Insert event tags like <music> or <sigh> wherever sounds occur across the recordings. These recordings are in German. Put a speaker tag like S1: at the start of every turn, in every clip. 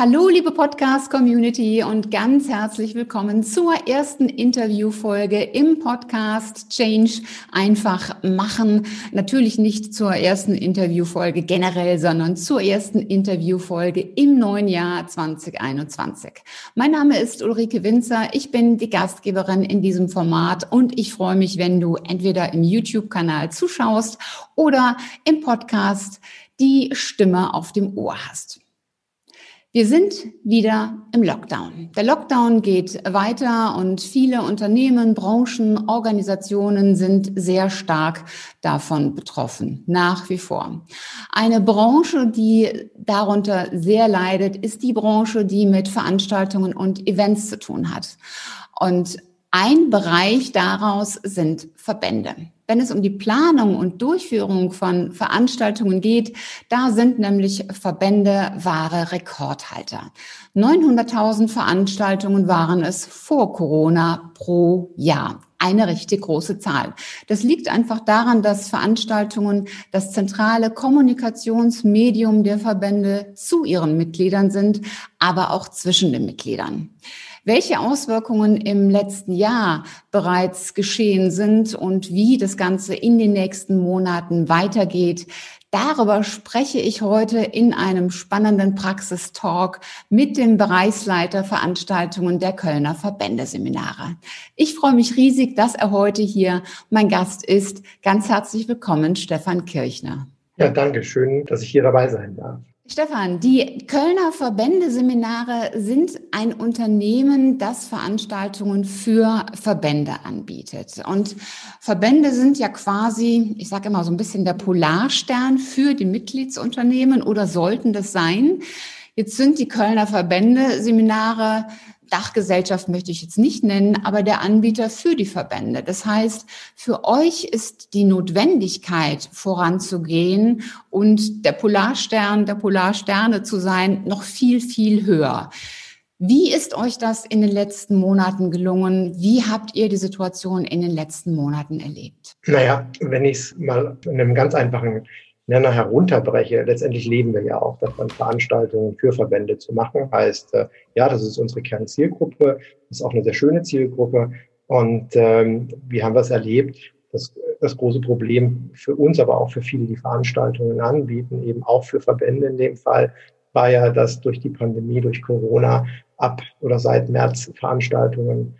S1: Hallo, liebe Podcast-Community und ganz herzlich willkommen zur ersten Interviewfolge im Podcast Change einfach machen. Natürlich nicht zur ersten Interviewfolge generell, sondern zur ersten Interviewfolge im neuen Jahr 2021. Mein Name ist Ulrike Winzer. Ich bin die Gastgeberin in diesem Format und ich freue mich, wenn du entweder im YouTube-Kanal zuschaust oder im Podcast die Stimme auf dem Ohr hast. Wir sind wieder im Lockdown. Der Lockdown geht weiter und viele Unternehmen, Branchen, Organisationen sind sehr stark davon betroffen, nach wie vor. Eine Branche, die darunter sehr leidet, ist die Branche, die mit Veranstaltungen und Events zu tun hat. Und ein Bereich daraus sind Verbände. Wenn es um die Planung und Durchführung von Veranstaltungen geht, da sind nämlich Verbände wahre Rekordhalter. 900.000 Veranstaltungen waren es vor Corona pro Jahr eine richtig große Zahl. Das liegt einfach daran, dass Veranstaltungen das zentrale Kommunikationsmedium der Verbände zu ihren Mitgliedern sind, aber auch zwischen den Mitgliedern welche Auswirkungen im letzten Jahr bereits geschehen sind und wie das Ganze in den nächsten Monaten weitergeht. Darüber spreche ich heute in einem spannenden Praxistalk mit dem Bereichsleiter Veranstaltungen der Kölner Verbändeseminare. Ich freue mich riesig, dass er heute hier mein Gast ist. Ganz herzlich willkommen, Stefan Kirchner.
S2: Ja, danke schön, dass ich hier dabei sein darf.
S1: Stefan, die Kölner Verbändeseminare sind ein Unternehmen, das Veranstaltungen für Verbände anbietet. Und Verbände sind ja quasi, ich sage immer so ein bisschen der Polarstern für die Mitgliedsunternehmen oder sollten das sein. Jetzt sind die Kölner Verbändeseminare Dachgesellschaft möchte ich jetzt nicht nennen, aber der Anbieter für die Verbände. Das heißt, für euch ist die Notwendigkeit voranzugehen und der Polarstern der Polarsterne zu sein noch viel, viel höher. Wie ist euch das in den letzten Monaten gelungen? Wie habt ihr die Situation in den letzten Monaten erlebt?
S2: Naja, wenn ich es mal in einem ganz einfachen Nenner herunterbreche, letztendlich leben wir ja auch davon, Veranstaltungen für Verbände zu machen. Heißt, äh, ja, das ist unsere Kernzielgruppe, das ist auch eine sehr schöne Zielgruppe. Und ähm, wie haben wir es erlebt? Das, das große Problem für uns, aber auch für viele, die Veranstaltungen anbieten, eben auch für Verbände in dem Fall, war ja, dass durch die Pandemie, durch Corona ab oder seit März Veranstaltungen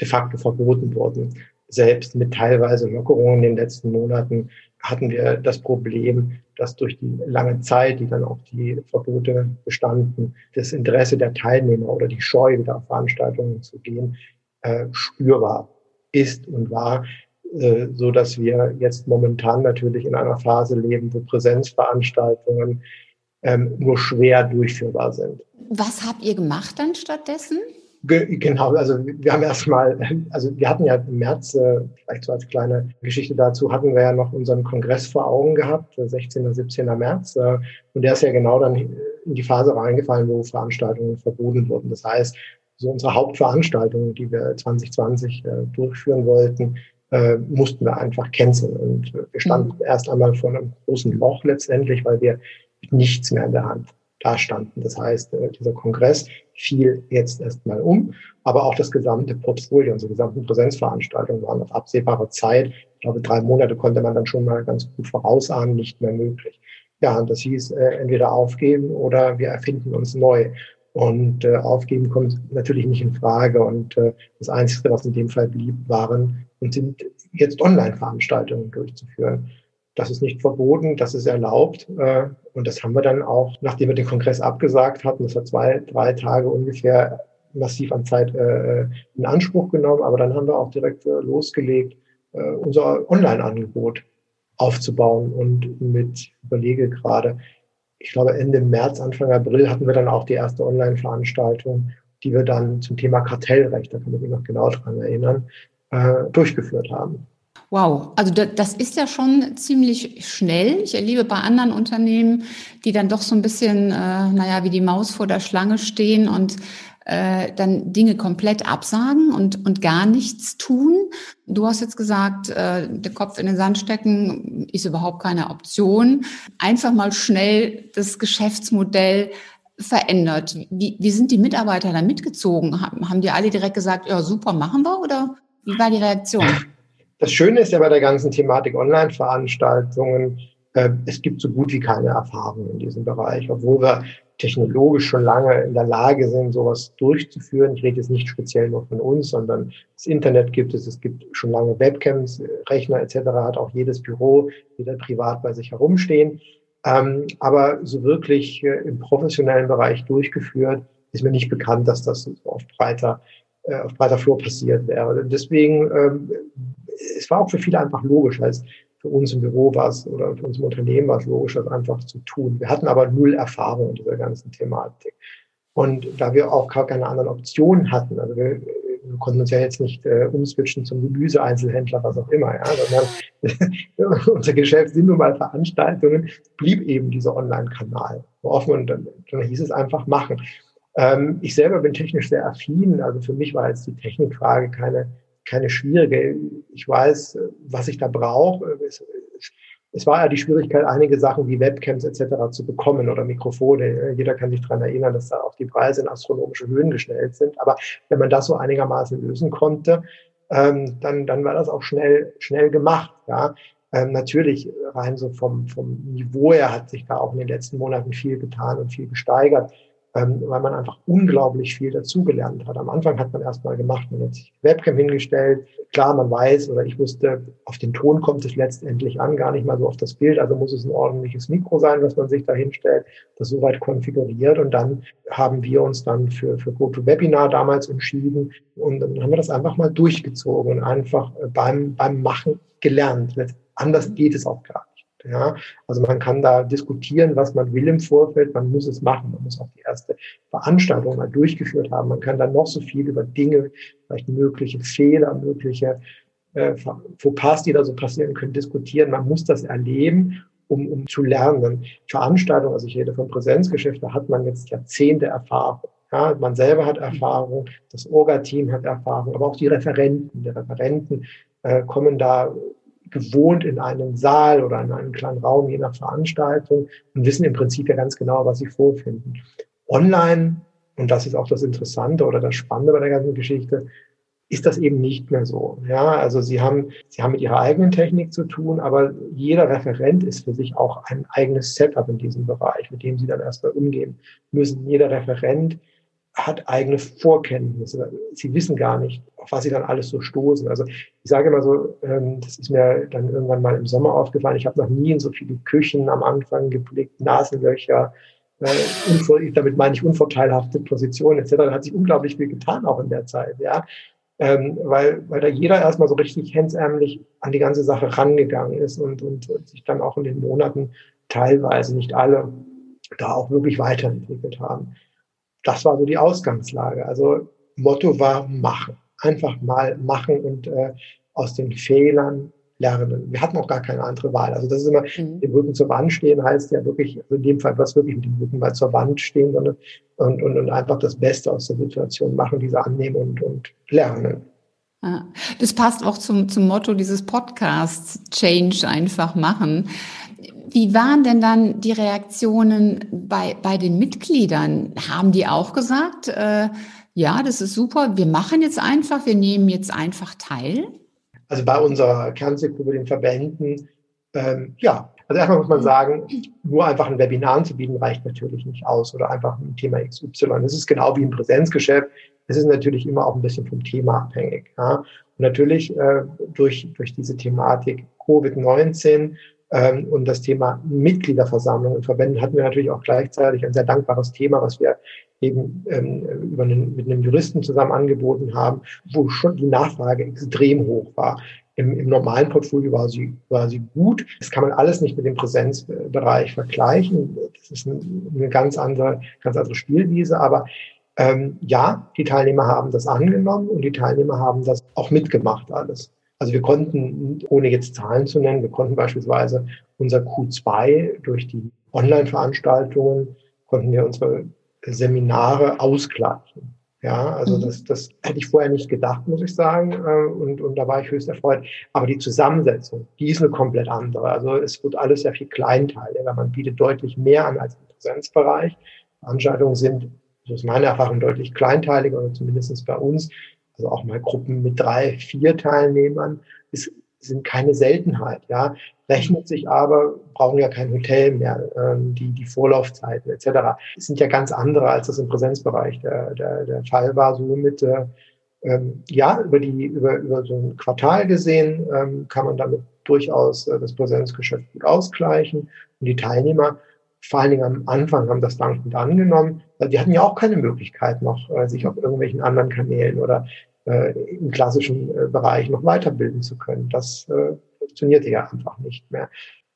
S2: de facto verboten wurden. Selbst mit teilweise Lockerungen in den letzten Monaten hatten wir das Problem, dass durch die lange Zeit, die dann auch die Verbote bestanden, das Interesse der Teilnehmer oder die Scheu, wieder auf Veranstaltungen zu gehen, äh, spürbar ist und war, äh, so dass wir jetzt momentan natürlich in einer Phase leben, wo Präsenzveranstaltungen ähm, nur schwer durchführbar sind.
S1: Was habt ihr gemacht dann stattdessen?
S2: Genau, also wir haben erstmal, also wir hatten ja im März, äh, vielleicht so als kleine Geschichte dazu, hatten wir ja noch unseren Kongress vor Augen gehabt, 16. und 17. März. Äh, und der ist ja genau dann in die Phase reingefallen, wo Veranstaltungen verboten wurden. Das heißt, so unsere Hauptveranstaltungen, die wir 2020 äh, durchführen wollten, mussten wir einfach canceln. Und wir standen mhm. erst einmal vor einem großen Loch letztendlich, weil wir nichts mehr in der Hand da standen. Das heißt, dieser Kongress fiel jetzt erstmal um, aber auch das gesamte Portfolio, unsere gesamten Präsenzveranstaltungen waren auf absehbare Zeit, ich glaube drei Monate konnte man dann schon mal ganz gut vorausahnen, nicht mehr möglich. Ja, und das hieß äh, entweder aufgeben oder wir erfinden uns neu. Und äh, aufgeben kommt natürlich nicht in Frage. Und äh, das Einzige, was in dem Fall blieb, waren und sind jetzt Online-Veranstaltungen durchzuführen. Das ist nicht verboten, das ist erlaubt. Äh, und das haben wir dann auch, nachdem wir den Kongress abgesagt hatten, das war zwei, drei Tage ungefähr massiv an Zeit äh, in Anspruch genommen. Aber dann haben wir auch direkt äh, losgelegt, unser Online-Angebot aufzubauen. Und mit, überlege gerade, ich glaube Ende März, Anfang April hatten wir dann auch die erste Online-Veranstaltung, die wir dann zum Thema Kartellrecht, da kann ich mich noch genau dran erinnern, durchgeführt haben.
S1: Wow, also das ist ja schon ziemlich schnell. Ich erlebe bei anderen Unternehmen, die dann doch so ein bisschen, äh, naja, wie die Maus vor der Schlange stehen und äh, dann Dinge komplett absagen und, und gar nichts tun. Du hast jetzt gesagt, äh, der Kopf in den Sand stecken ist überhaupt keine Option. Einfach mal schnell das Geschäftsmodell verändert. Wie, wie sind die Mitarbeiter da mitgezogen? Haben, haben die alle direkt gesagt, ja super, machen wir? Oder wie war die Reaktion?
S2: Das Schöne ist ja bei der ganzen Thematik Online-Veranstaltungen, äh, es gibt so gut wie keine Erfahrung in diesem Bereich, obwohl wir technologisch schon lange in der Lage sind, sowas durchzuführen. Ich rede jetzt nicht speziell nur von uns, sondern das Internet gibt es, es gibt schon lange Webcams, Rechner etc. hat auch jedes Büro, jeder privat bei sich herumstehen. Ähm, aber so wirklich äh, im professionellen Bereich durchgeführt, ist mir nicht bekannt, dass das auf breiter, äh, auf breiter Flur passiert wäre. Deswegen ähm, es war auch für viele einfach logisch. Heißt, für uns im Büro war es oder für uns im Unternehmen war es logisch, das einfach zu tun. Wir hatten aber null Erfahrung in dieser ganzen Thematik. Und da wir auch keine anderen Optionen hatten, also wir, wir konnten uns ja jetzt nicht äh, umswitchen zum Gemüseeinzelhändler, was auch immer, ja, sondern <laughs> unser Geschäft sind nun mal Veranstaltungen, blieb eben dieser Online-Kanal offen und dann, dann hieß es einfach machen. Ähm, ich selber bin technisch sehr affin, also für mich war jetzt die Technikfrage keine keine schwierige. Ich weiß, was ich da brauche. Es, es war ja die Schwierigkeit, einige Sachen wie Webcams etc. zu bekommen oder Mikrofone. Jeder kann sich daran erinnern, dass da auch die Preise in astronomische Höhen gestellt sind. Aber wenn man das so einigermaßen lösen konnte, ähm, dann, dann war das auch schnell, schnell gemacht. Ja. Ähm, natürlich rein so vom, vom Niveau her hat sich da auch in den letzten Monaten viel getan und viel gesteigert ähm, weil man einfach unglaublich viel dazugelernt hat. Am Anfang hat man erstmal gemacht, man hat sich Webcam hingestellt. Klar, man weiß oder ich wusste, auf den Ton kommt es letztendlich an, gar nicht mal so auf das Bild. Also muss es ein ordentliches Mikro sein, was man sich da hinstellt, das soweit konfiguriert. Und dann haben wir uns dann für, für GoToWebinar damals entschieden und dann haben wir das einfach mal durchgezogen und einfach äh, beim, beim Machen gelernt. Anders geht es auch gar nicht. Ja, also man kann da diskutieren, was man will im Vorfeld. Man muss es machen. Man muss auch die erste Veranstaltung mal durchgeführt haben. Man kann dann noch so viel über Dinge, vielleicht mögliche Fehler, mögliche äh, Fauxpas, die da so passieren können, diskutieren. Man muss das erleben, um, um zu lernen. Veranstaltungen, also ich rede von Präsenzgeschäften, da hat man jetzt Jahrzehnte Erfahrung. Ja, man selber hat Erfahrung, das Orga-Team hat Erfahrung, aber auch die Referenten. Die Referenten äh, kommen da gewohnt in einem Saal oder in einem kleinen Raum, je nach Veranstaltung und wissen im Prinzip ja ganz genau, was sie vorfinden. Online, und das ist auch das Interessante oder das Spannende bei der ganzen Geschichte, ist das eben nicht mehr so. Ja, also sie haben, sie haben mit ihrer eigenen Technik zu tun, aber jeder Referent ist für sich auch ein eigenes Setup in diesem Bereich, mit dem sie dann erstmal umgehen müssen. Jeder Referent hat eigene Vorkenntnisse. Sie wissen gar nicht, auf was sie dann alles so stoßen. Also ich sage immer so, ähm, das ist mir dann irgendwann mal im Sommer aufgefallen, ich habe noch nie in so viele Küchen am Anfang geblickt, Nasenlöcher, äh, damit meine ich unvorteilhafte Positionen etc. Da hat sich unglaublich viel getan auch in der Zeit, ja. Ähm, weil, weil da jeder erstmal so richtig hemsärmlich an die ganze Sache rangegangen ist und, und sich dann auch in den Monaten teilweise, nicht alle, da auch wirklich weiterentwickelt haben das war so die Ausgangslage. Also Motto war machen. Einfach mal machen und äh, aus den Fehlern lernen. Wir hatten auch gar keine andere Wahl. Also das ist immer, mhm. den Rücken zur Wand stehen heißt ja wirklich, also in dem Fall was wirklich mit dem Rücken mal zur Wand stehen, sondern und, und, und einfach das Beste aus der Situation machen, diese annehmen und, und lernen.
S1: Das passt auch zum, zum Motto dieses Podcasts, Change einfach machen. Wie waren denn dann die Reaktionen bei, bei den Mitgliedern? Haben die auch gesagt, äh, ja, das ist super, wir machen jetzt einfach, wir nehmen jetzt einfach teil?
S2: Also bei unserer Kernzielgruppe, den Verbänden, ähm, ja. Also erstmal muss man sagen, nur einfach ein Webinar anzubieten reicht natürlich nicht aus oder einfach ein Thema XY. Das ist genau wie im Präsenzgeschäft. Es ist natürlich immer auch ein bisschen vom Thema abhängig. Ja. Und natürlich äh, durch, durch diese Thematik Covid-19 ähm, und das Thema Mitgliederversammlung in Verbänden hatten wir natürlich auch gleichzeitig ein sehr dankbares Thema, was wir eben ähm, über einen, mit einem Juristen zusammen angeboten haben, wo schon die Nachfrage extrem hoch war. Im, Im normalen Portfolio war sie, war sie gut. Das kann man alles nicht mit dem Präsenzbereich vergleichen. Das ist eine ganz andere, ganz andere Spielwiese. Aber ähm, ja, die Teilnehmer haben das angenommen und die Teilnehmer haben das auch mitgemacht alles. Also wir konnten, ohne jetzt Zahlen zu nennen, wir konnten beispielsweise unser Q2 durch die Online-Veranstaltungen, konnten wir unsere Seminare ausgleichen. Ja, also mhm. das, das hätte ich vorher nicht gedacht, muss ich sagen. Äh, und, und da war ich höchst erfreut. Aber die Zusammensetzung, die ist eine komplett andere. Also es wird alles sehr viel kleinteiliger. Man bietet deutlich mehr an als im Präsenzbereich. Veranstaltungen sind, so ist meine Erfahrung, deutlich kleinteiliger oder zumindest bei uns. Also auch mal Gruppen mit drei, vier Teilnehmern ist, sind keine Seltenheit. Ja, rechnet sich aber, brauchen ja kein Hotel mehr, ähm, die, die Vorlaufzeiten etc. sind ja ganz andere, als das im Präsenzbereich der, der, der Fall war. Somit, äh, ähm, ja, über, die, über, über so ein Quartal gesehen ähm, kann man damit durchaus äh, das Präsenzgeschäft gut ausgleichen. Und die Teilnehmer, vor allen Dingen am Anfang, haben das dankend angenommen. Die hatten ja auch keine Möglichkeit noch, äh, sich auf irgendwelchen anderen Kanälen oder äh, im klassischen äh, Bereich noch weiterbilden zu können. Das äh, funktionierte ja einfach nicht mehr.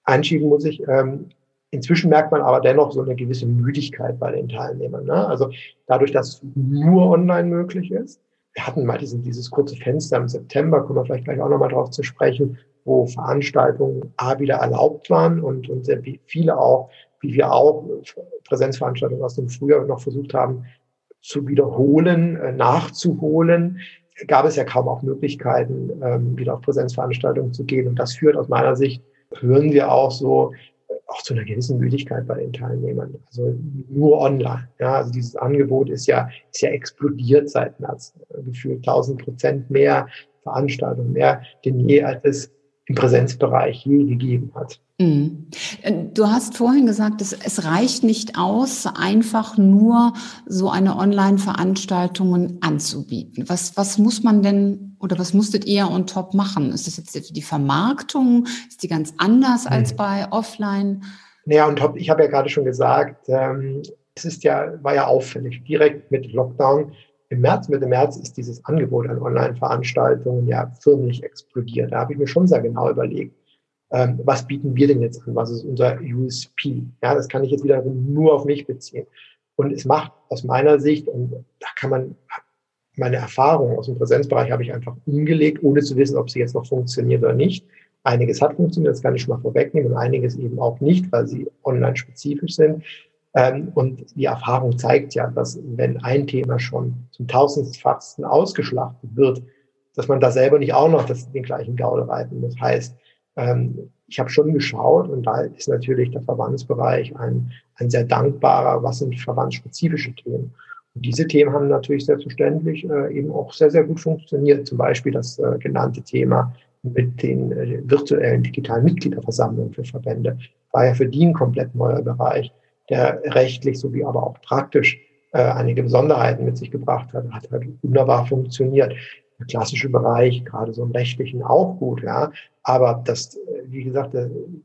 S2: Einschieben muss ich, ähm, inzwischen merkt man aber dennoch so eine gewisse Müdigkeit bei den Teilnehmern. Ne? Also dadurch, dass nur online möglich ist. Wir hatten mal diesen, dieses kurze Fenster im September, kommen wir vielleicht gleich auch nochmal drauf zu sprechen, wo Veranstaltungen A wieder erlaubt waren und, und sehr viele auch, wie wir auch Präsenzveranstaltungen aus dem Frühjahr noch versucht haben zu wiederholen, äh, nachzuholen gab es ja kaum auch Möglichkeiten, ähm, wieder auf Präsenzveranstaltungen zu gehen. Und das führt aus meiner Sicht, hören wir auch so, äh, auch zu einer gewissen Müdigkeit bei den Teilnehmern. Also nur online. Ja, also dieses Angebot ist ja, ist ja explodiert seit März. Gefühlt 1000 Prozent mehr Veranstaltungen, mehr denn je, als es im Präsenzbereich je gegeben hat.
S1: Mhm. Du hast vorhin gesagt, es, es reicht nicht aus, einfach nur so eine Online-Veranstaltung anzubieten. Was, was muss man denn oder was musstet ihr on top machen? Ist das jetzt die Vermarktung? Ist die ganz anders als mhm. bei Offline?
S2: Naja, und top, ich habe ja gerade schon gesagt, ähm, es ist ja, war ja auffällig. Direkt mit Lockdown im März, Mitte März ist dieses Angebot an Online-Veranstaltungen ja förmlich explodiert. Da habe ich mir schon sehr genau überlegt, ähm, was bieten wir denn jetzt an? Was ist unser USP? Ja, das kann ich jetzt wieder nur auf mich beziehen. Und es macht aus meiner Sicht, und da kann man, meine Erfahrung aus dem Präsenzbereich habe ich einfach umgelegt, ohne zu wissen, ob sie jetzt noch funktioniert oder nicht. Einiges hat funktioniert, das kann ich schon mal vorwegnehmen, und einiges eben auch nicht, weil sie online spezifisch sind. Ähm, und die Erfahrung zeigt ja, dass wenn ein Thema schon zum tausendfachsten ausgeschlachtet wird, dass man da selber nicht auch noch das, den gleichen Gaul reiten muss. Heißt, ähm, ich habe schon geschaut und da ist natürlich der Verbandsbereich ein, ein sehr dankbarer, was sind verbandsspezifische Themen. Und diese Themen haben natürlich selbstverständlich äh, eben auch sehr, sehr gut funktioniert. Zum Beispiel das äh, genannte Thema mit den äh, virtuellen digitalen Mitgliederversammlungen für Verbände war ja für die ein komplett neuer Bereich der rechtlich sowie aber auch praktisch äh, einige Besonderheiten mit sich gebracht hat, hat halt wunderbar funktioniert. Der klassische Bereich, gerade so im rechtlichen auch gut, ja. Aber das, wie gesagt,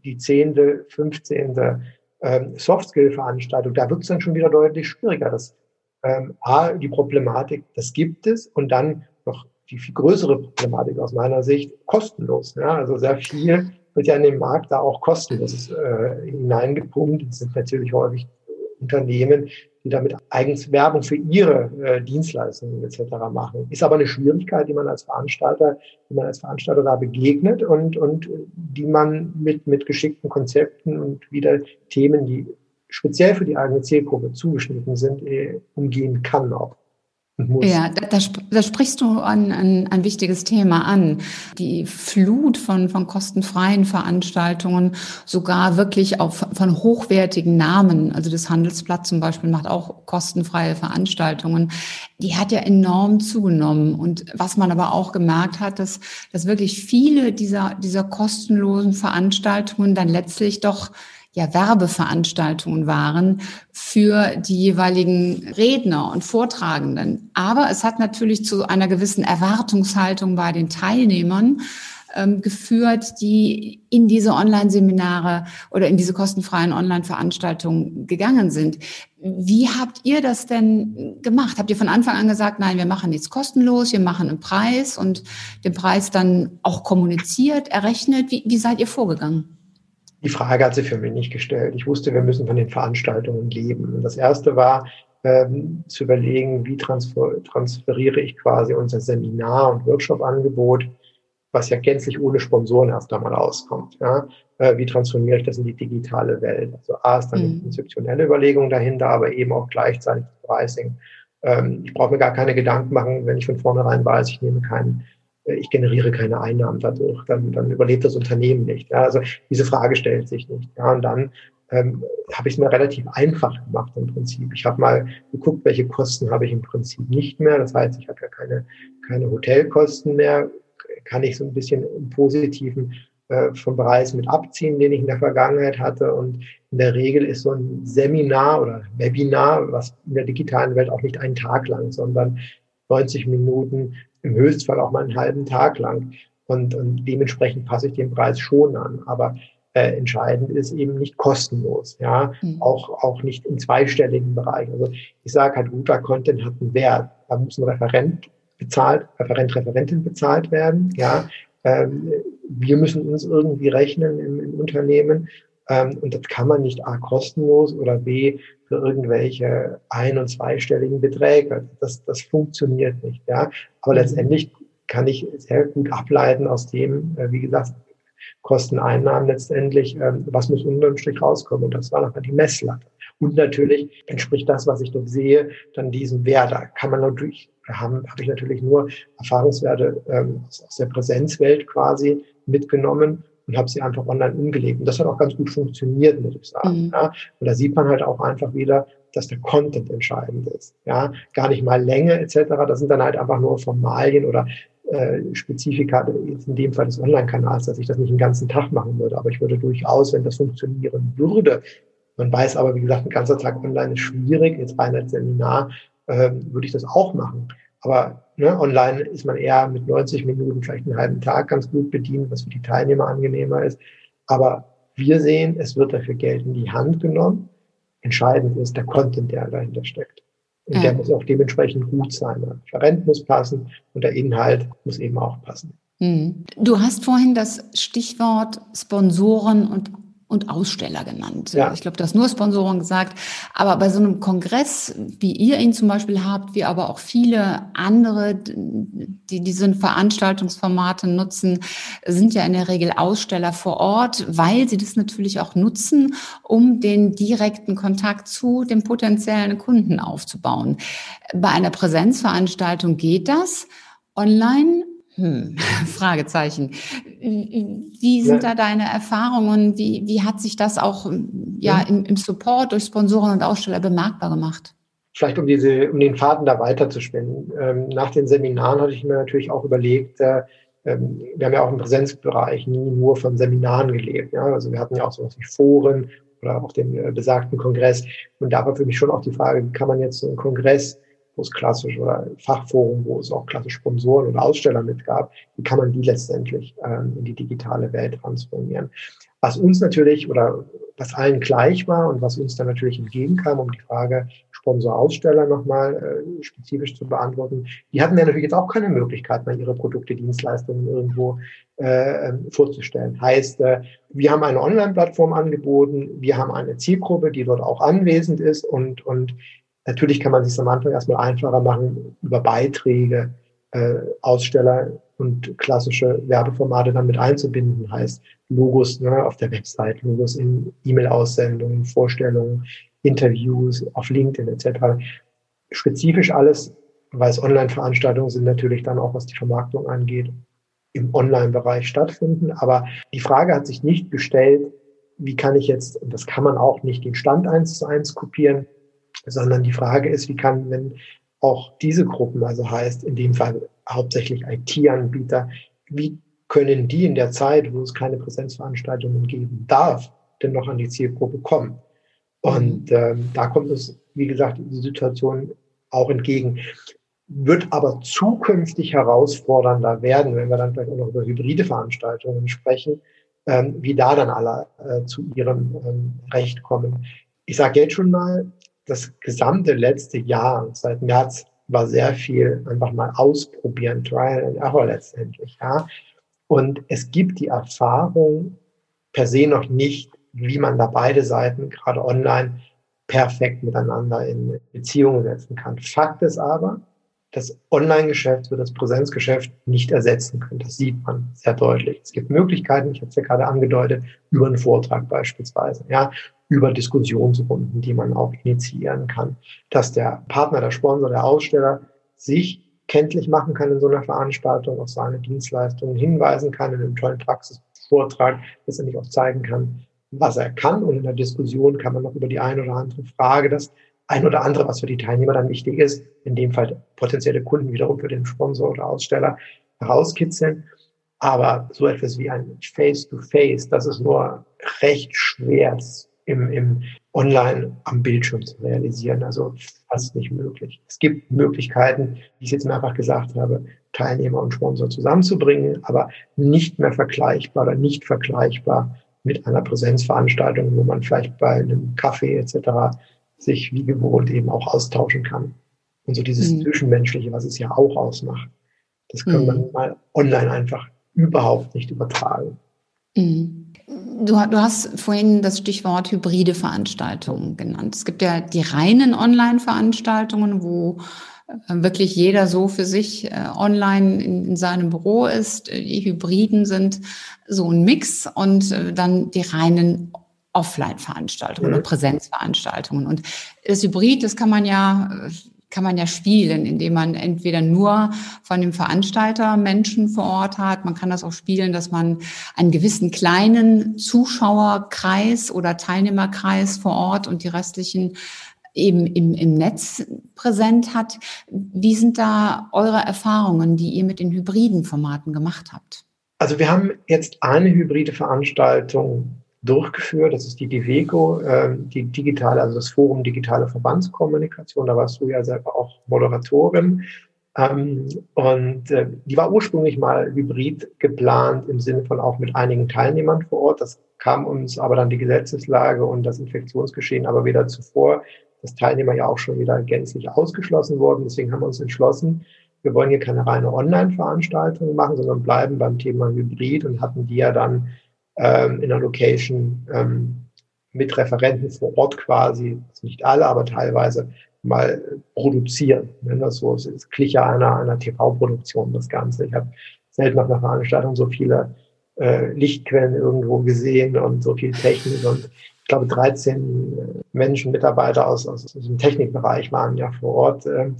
S2: die zehnte, fünfzehnte ähm, Softskill-Veranstaltung, da wird es dann schon wieder deutlich schwieriger. Das, ähm, A, die Problematik, das gibt es und dann noch die viel größere Problematik aus meiner Sicht, kostenlos. Ja? Also sehr viel wird ja in den Markt da auch kostenlos äh, hineingepumpt. Das sind natürlich häufig Unternehmen, die damit eigens Werbung für ihre äh, Dienstleistungen etc. machen. Ist aber eine Schwierigkeit, die man als Veranstalter, die man als Veranstalter da begegnet und, und die man mit, mit geschickten Konzepten und wieder Themen, die speziell für die eigene Zielgruppe zugeschnitten sind, äh, umgehen kann auch.
S1: Ja, da, da, da sprichst du an, an ein wichtiges Thema an. Die Flut von, von kostenfreien Veranstaltungen, sogar wirklich auf, von hochwertigen Namen. Also das Handelsblatt zum Beispiel macht auch kostenfreie Veranstaltungen. Die hat ja enorm zugenommen. Und was man aber auch gemerkt hat, dass, dass wirklich viele dieser, dieser kostenlosen Veranstaltungen dann letztlich doch ja Werbeveranstaltungen waren für die jeweiligen Redner und Vortragenden. Aber es hat natürlich zu einer gewissen Erwartungshaltung bei den Teilnehmern ähm, geführt, die in diese Online-Seminare oder in diese kostenfreien Online-Veranstaltungen gegangen sind. Wie habt ihr das denn gemacht? Habt ihr von Anfang an gesagt, nein, wir machen nichts kostenlos, wir machen einen Preis und den Preis dann auch kommuniziert, errechnet? Wie, wie seid ihr vorgegangen?
S2: Die Frage hat sie für mich nicht gestellt. Ich wusste, wir müssen von den Veranstaltungen leben. Und das erste war, ähm, zu überlegen, wie transfer transferiere ich quasi unser Seminar- und Workshop-Angebot was ja gänzlich ohne Sponsoren erst einmal auskommt. Ja? Äh, wie transformiere ich das in die digitale Welt? Also A ist dann mhm. eine konzeptionelle Überlegung dahinter, aber eben auch gleichzeitig Pricing. Ähm, ich brauche mir gar keine Gedanken machen, wenn ich von vornherein weiß, ich nehme keinen ich generiere keine Einnahmen dadurch, dann, dann überlebt das Unternehmen nicht. Ja, also diese Frage stellt sich nicht. Ja, und dann ähm, habe ich es mir relativ einfach gemacht im Prinzip. Ich habe mal geguckt, welche Kosten habe ich im Prinzip nicht mehr. Das heißt, ich habe ja keine, keine Hotelkosten mehr. Kann ich so ein bisschen im Positiven äh, vom Preis mit abziehen, den ich in der Vergangenheit hatte. Und in der Regel ist so ein Seminar oder Webinar, was in der digitalen Welt auch nicht einen Tag lang, sondern 90 Minuten, im Höchstfall auch mal einen halben Tag lang. Und, und dementsprechend passe ich den Preis schon an. Aber äh, entscheidend ist eben nicht kostenlos, ja, mhm. auch, auch nicht im zweistelligen Bereich. Also ich sage halt, guter Content hat einen Wert. Da muss ein Referent bezahlt, Referent, Referentin bezahlt werden, ja. Ähm, wir müssen uns irgendwie rechnen im, im Unternehmen. Ähm, und das kann man nicht A kostenlos oder B für irgendwelche ein- und zweistelligen Beträge. Das, das funktioniert nicht, ja. Aber mhm. letztendlich kann ich sehr gut ableiten aus dem, äh, wie gesagt, Kosten, Einnahmen letztendlich, ähm, was muss unterm Strich rauskommen? Und das war nochmal die Messlatte. Und natürlich entspricht das, was ich dort sehe, dann diesem Wert. Da kann man natürlich, haben, habe ich natürlich nur Erfahrungswerte ähm, aus der Präsenzwelt quasi mitgenommen und habe sie einfach online umgelegt. Und das hat auch ganz gut funktioniert, muss ich sagen. Mhm. Ja. Und da sieht man halt auch einfach wieder, dass der Content entscheidend ist. Ja, gar nicht mal Länge etc. Das sind dann halt einfach nur Formalien oder äh, Spezifika, jetzt in dem Fall des Online-Kanals, dass ich das nicht den ganzen Tag machen würde. Aber ich würde durchaus, wenn das funktionieren würde, man weiß aber, wie gesagt, ein ganzer Tag online ist schwierig, jetzt rein als Seminar, äh, würde ich das auch machen. Aber ne, online ist man eher mit 90 Minuten, vielleicht einen halben Tag ganz gut bedient, was für die Teilnehmer angenehmer ist. Aber wir sehen, es wird dafür Geld in die Hand genommen. Entscheidend ist der Content, der dahinter steckt. Und ja. der muss auch dementsprechend gut sein. Der Referent muss passen und der Inhalt muss eben auch passen.
S1: Hm. Du hast vorhin das Stichwort Sponsoren und und Aussteller genannt. Ja. Ich glaube, du hast nur Sponsoren gesagt. Aber bei so einem Kongress, wie ihr ihn zum Beispiel habt, wie aber auch viele andere, die diese Veranstaltungsformate nutzen, sind ja in der Regel Aussteller vor Ort, weil sie das natürlich auch nutzen, um den direkten Kontakt zu dem potenziellen Kunden aufzubauen. Bei einer Präsenzveranstaltung geht das. Online hm, <laughs> Fragezeichen. Wie sind ja. da deine Erfahrungen? Wie, wie hat sich das auch ja, im, im Support durch Sponsoren und Aussteller bemerkbar gemacht?
S2: Vielleicht um diese, um den Faden da weiterzuspinnen. Ähm, nach den Seminaren hatte ich mir natürlich auch überlegt, äh, ähm, wir haben ja auch im Präsenzbereich nie nur von Seminaren gelebt. Ja? Also wir hatten ja auch sowas wie Foren oder auch den äh, besagten Kongress. Und da war für mich schon auch die Frage, wie kann man jetzt so einen Kongress wo es klassisch oder Fachforum, wo es auch klassisch Sponsoren oder Aussteller mit gab, wie kann man die letztendlich ähm, in die digitale Welt transformieren. Was uns natürlich oder was allen gleich war und was uns dann natürlich entgegenkam, um die Frage Sponsor-Aussteller nochmal äh, spezifisch zu beantworten, die hatten ja natürlich jetzt auch keine Möglichkeit, mal ihre Produkte, Dienstleistungen irgendwo äh, ähm, vorzustellen. Heißt, äh, wir haben eine Online-Plattform angeboten, wir haben eine Zielgruppe, die dort auch anwesend ist und, und Natürlich kann man sich am Anfang erstmal einfacher machen über Beiträge, äh, Aussteller und klassische Werbeformate damit einzubinden, heißt Logos ne, auf der Website, Logos in E-Mail-Aussendungen, Vorstellungen, Interviews auf LinkedIn etc. Spezifisch alles, weil es Online-Veranstaltungen sind, natürlich dann auch, was die Vermarktung angeht, im Online-Bereich stattfinden. Aber die Frage hat sich nicht gestellt, wie kann ich jetzt, und das kann man auch nicht den Stand eins zu eins kopieren, sondern die Frage ist, wie kann, wenn auch diese Gruppen, also heißt in dem Fall hauptsächlich IT-Anbieter, wie können die in der Zeit, wo es keine Präsenzveranstaltungen geben darf, denn noch an die Zielgruppe kommen? Und ähm, da kommt es, wie gesagt, die Situation auch entgegen. Wird aber zukünftig herausfordernder werden, wenn wir dann vielleicht auch noch über hybride Veranstaltungen sprechen, ähm, wie da dann alle äh, zu ihrem ähm, Recht kommen. Ich sage jetzt schon mal, das gesamte letzte Jahr, seit März, war sehr viel einfach mal ausprobieren, Trial and Error letztendlich, ja. Und es gibt die Erfahrung per se noch nicht, wie man da beide Seiten, gerade online, perfekt miteinander in Beziehungen setzen kann. Fakt ist aber, das Online-Geschäft wird das Präsenzgeschäft nicht ersetzen können. Das sieht man sehr deutlich. Es gibt Möglichkeiten, ich habe es ja gerade angedeutet, über einen Vortrag beispielsweise, ja, über Diskussionsrunden, die man auch initiieren kann, dass der Partner, der Sponsor, der Aussteller sich kenntlich machen kann in so einer Veranstaltung, auf seine Dienstleistungen hinweisen kann, in einem tollen Praxisvortrag letztendlich auch zeigen kann, was er kann. Und in der Diskussion kann man noch über die eine oder andere Frage das ein oder andere, was für die Teilnehmer dann wichtig ist, in dem Fall potenzielle Kunden wiederum für den Sponsor oder Aussteller herauskitzeln. Aber so etwas wie ein Face-to-Face, -face, das ist nur recht schwer im, im Online am Bildschirm zu realisieren. Also fast nicht möglich. Es gibt Möglichkeiten, wie ich jetzt mehrfach gesagt habe, Teilnehmer und Sponsor zusammenzubringen, aber nicht mehr vergleichbar oder nicht vergleichbar mit einer Präsenzveranstaltung, wo man vielleicht bei einem Kaffee etc sich wie gewohnt eben auch austauschen kann. Und so dieses mhm. Zwischenmenschliche, was es ja auch ausmacht, das kann mhm. man mal online einfach überhaupt nicht übertragen.
S1: Mhm. Du, du, hast vorhin das Stichwort hybride Veranstaltungen genannt. Es gibt ja die reinen Online-Veranstaltungen, wo äh, wirklich jeder so für sich äh, online in, in, seinem Büro ist. Die Hybriden sind so ein Mix und äh, dann die reinen Offline-Veranstaltungen mhm. oder Präsenzveranstaltungen. Und das Hybrid, das kann man ja kann man ja spielen, indem man entweder nur von dem Veranstalter Menschen vor Ort hat. Man kann das auch spielen, dass man einen gewissen kleinen Zuschauerkreis oder Teilnehmerkreis vor Ort und die restlichen eben im, im Netz präsent hat. Wie sind da eure Erfahrungen, die ihr mit den hybriden Formaten gemacht habt?
S2: Also wir haben jetzt eine hybride Veranstaltung durchgeführt. Das ist die DIVECO, äh, die digitale, also das Forum Digitale Verbandskommunikation. Da warst du ja selber auch Moderatorin. Ähm, und äh, die war ursprünglich mal hybrid geplant im Sinne von auch mit einigen Teilnehmern vor Ort. Das kam uns aber dann die Gesetzeslage und das Infektionsgeschehen aber wieder zuvor, dass Teilnehmer ja auch schon wieder gänzlich ausgeschlossen wurden. Deswegen haben wir uns entschlossen, wir wollen hier keine reine Online-Veranstaltung machen, sondern bleiben beim Thema Hybrid und hatten die ja dann ähm, in der Location ähm, mit Referenten vor Ort quasi, also nicht alle, aber teilweise mal produzieren. Wenn das so ist, ist Kliche einer, einer TV-Produktion, das Ganze. Ich habe selten auf einer Veranstaltung so viele äh, Lichtquellen irgendwo gesehen und so viel Technik und ich glaube 13 äh, Menschen, Mitarbeiter aus, aus, aus dem Technikbereich waren ja vor Ort. Ähm,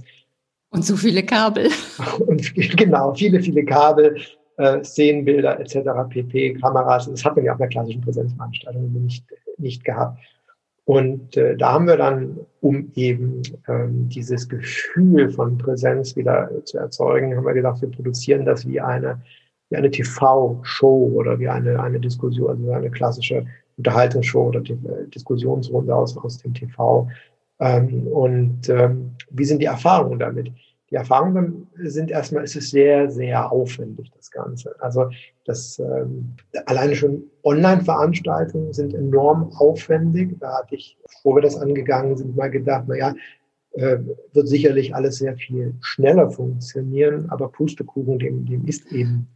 S1: und so viele Kabel. <laughs>
S2: Und genau, viele, viele Kabel, äh, Szenenbilder etc., PP, Kameras. Das hat man ja auf einer klassischen Präsenzveranstaltung nicht, nicht gehabt. Und äh, da haben wir dann, um eben ähm, dieses Gefühl von Präsenz wieder zu erzeugen, haben wir gedacht, wir produzieren das wie eine, wie eine TV-Show oder wie eine, eine Diskussion, also eine klassische Unterhaltungsshow oder die, äh, Diskussionsrunde aus, aus dem TV. Ähm, und ähm, wie sind die Erfahrungen damit? Die Erfahrungen sind erstmal, es ist sehr, sehr aufwendig, das Ganze. Also das ähm, alleine schon Online-Veranstaltungen sind enorm aufwendig. Da hatte ich, bevor wir das angegangen sind, mal gedacht, na ja, äh, wird sicherlich alles sehr viel schneller funktionieren, aber Pustekuchen, dem, dem ist eben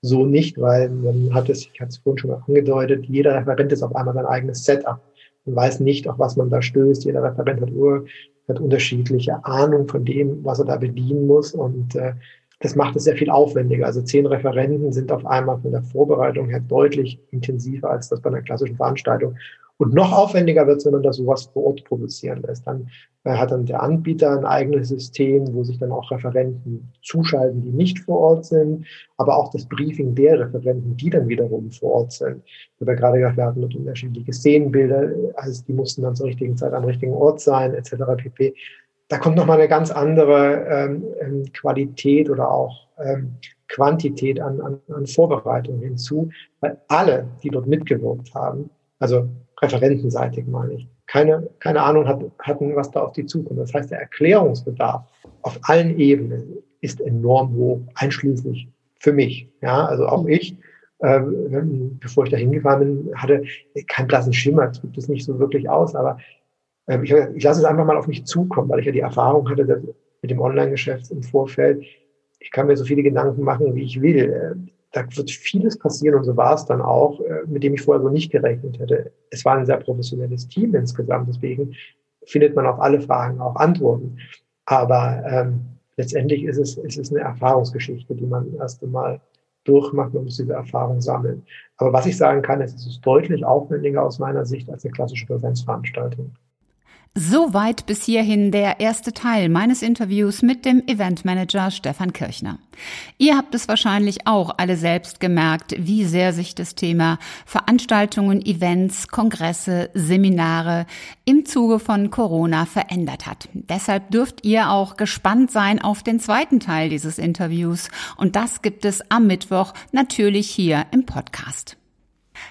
S2: so nicht, weil man hat es, ich hatte es vorhin schon mal angedeutet, jeder Referent ist auf einmal sein eigenes Setup. Man weiß nicht, auf was man da stößt. Jeder Referent hat hat unterschiedliche Ahnung von dem, was er da bedienen muss. Und äh, das macht es sehr viel aufwendiger. Also zehn Referenten sind auf einmal von der Vorbereitung her deutlich intensiver als das bei einer klassischen Veranstaltung. Und noch aufwendiger wird es, wenn man das sowas vor Ort produzieren lässt. Dann äh, hat dann der Anbieter ein eigenes System, wo sich dann auch Referenten zuschalten, die nicht vor Ort sind, aber auch das Briefing der Referenten, die dann wiederum vor Ort sind. Ich habe ja gerade gesagt, wir hatten unterschiedliche Szenenbilder, also die mussten dann zur richtigen Zeit am richtigen Ort sein, etc. pp. Da kommt nochmal eine ganz andere ähm, ähm, Qualität oder auch ähm, Quantität an, an, an Vorbereitung hinzu, weil alle, die dort mitgewirkt haben, also referentenseitig meine ich, keine, keine Ahnung hat, hatten, was da auf die zukommt. Das heißt, der Erklärungsbedarf auf allen Ebenen ist enorm hoch, einschließlich für mich. Ja, also auch ich, ähm, bevor ich da hingefahren bin, hatte keinen blassen Schimmer, drückt es nicht so wirklich aus, aber ähm, ich, ich lasse es einfach mal auf mich zukommen, weil ich ja die Erfahrung hatte mit dem Online-Geschäft im Vorfeld. Ich kann mir so viele Gedanken machen, wie ich will da wird vieles passieren und so war es dann auch, äh, mit dem ich vorher so nicht gerechnet hätte. Es war ein sehr professionelles Team insgesamt, deswegen findet man auf alle Fragen auch Antworten. Aber ähm, letztendlich ist es, ist es eine Erfahrungsgeschichte, die man erst einmal durchmacht, man muss diese Erfahrung sammeln. Aber was ich sagen kann, ist, es ist deutlich aufwendiger aus meiner Sicht als eine klassische Präsenzveranstaltung.
S1: Soweit bis hierhin der erste Teil meines Interviews mit dem Eventmanager Stefan Kirchner. Ihr habt es wahrscheinlich auch alle selbst gemerkt, wie sehr sich das Thema Veranstaltungen, Events, Kongresse, Seminare im Zuge von Corona verändert hat. Deshalb dürft ihr auch gespannt sein auf den zweiten Teil dieses Interviews und das gibt es am Mittwoch natürlich hier im Podcast.